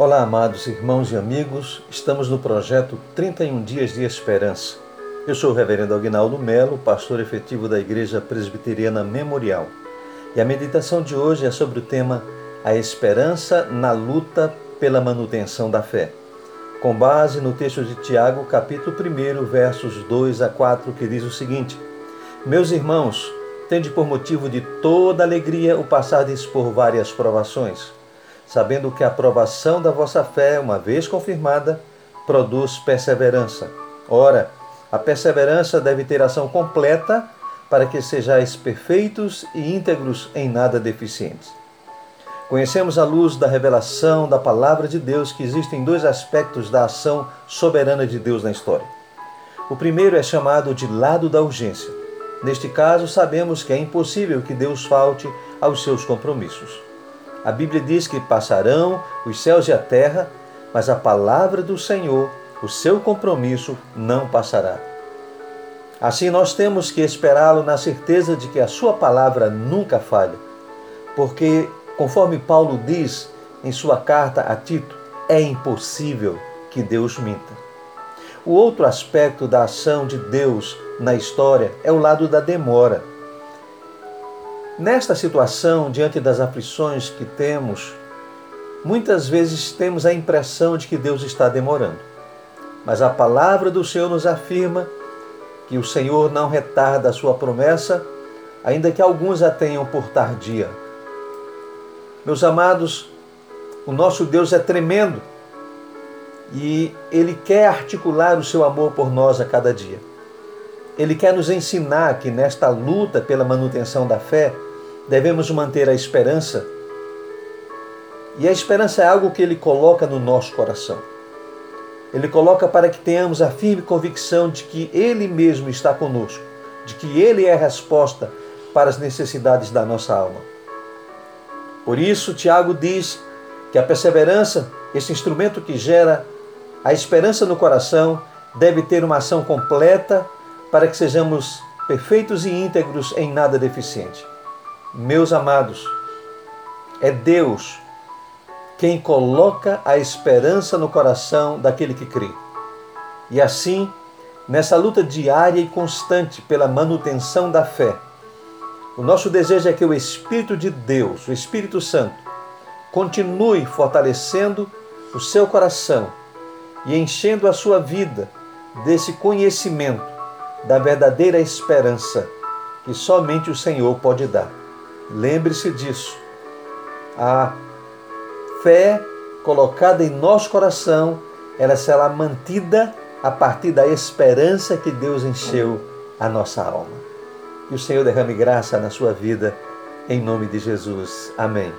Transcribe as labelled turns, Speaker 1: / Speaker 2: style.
Speaker 1: Olá, amados irmãos e amigos, estamos no projeto 31 Dias de Esperança. Eu sou o Reverendo Aguinaldo Melo, pastor efetivo da Igreja Presbiteriana Memorial. E a meditação de hoje é sobre o tema A Esperança na Luta pela Manutenção da Fé, com base no texto de Tiago, capítulo 1, versos 2 a 4, que diz o seguinte: Meus irmãos, tende por motivo de toda alegria o passardes por várias provações sabendo que a aprovação da vossa fé, uma vez confirmada, produz perseverança. Ora, a perseverança deve ter ação completa para que sejais perfeitos e íntegros em nada deficientes. Conhecemos à luz da revelação da palavra de Deus que existem dois aspectos da ação soberana de Deus na história. O primeiro é chamado de lado da urgência. Neste caso, sabemos que é impossível que Deus falte aos seus compromissos. A Bíblia diz que passarão os céus e a terra, mas a palavra do Senhor, o seu compromisso, não passará. Assim nós temos que esperá-lo na certeza de que a sua palavra nunca falha, porque, conforme Paulo diz em sua carta a Tito, é impossível que Deus minta. O outro aspecto da ação de Deus na história é o lado da demora. Nesta situação, diante das aflições que temos, muitas vezes temos a impressão de que Deus está demorando. Mas a palavra do Senhor nos afirma que o Senhor não retarda a sua promessa, ainda que alguns a tenham por tardia. Meus amados, o nosso Deus é tremendo e ele quer articular o seu amor por nós a cada dia. Ele quer nos ensinar que nesta luta pela manutenção da fé, devemos manter a esperança. E a esperança é algo que ele coloca no nosso coração. Ele coloca para que tenhamos a firme convicção de que ele mesmo está conosco, de que ele é a resposta para as necessidades da nossa alma. Por isso, Tiago diz que a perseverança, esse instrumento que gera a esperança no coração, deve ter uma ação completa para que sejamos perfeitos e íntegros em nada deficiente. Meus amados, é Deus quem coloca a esperança no coração daquele que crê. E assim, nessa luta diária e constante pela manutenção da fé, o nosso desejo é que o Espírito de Deus, o Espírito Santo, continue fortalecendo o seu coração e enchendo a sua vida desse conhecimento da verdadeira esperança que somente o Senhor pode dar. Lembre-se disso. A fé colocada em nosso coração, ela será mantida a partir da esperança que Deus encheu a nossa alma. Que o Senhor derrame graça na sua vida, em nome de Jesus. Amém.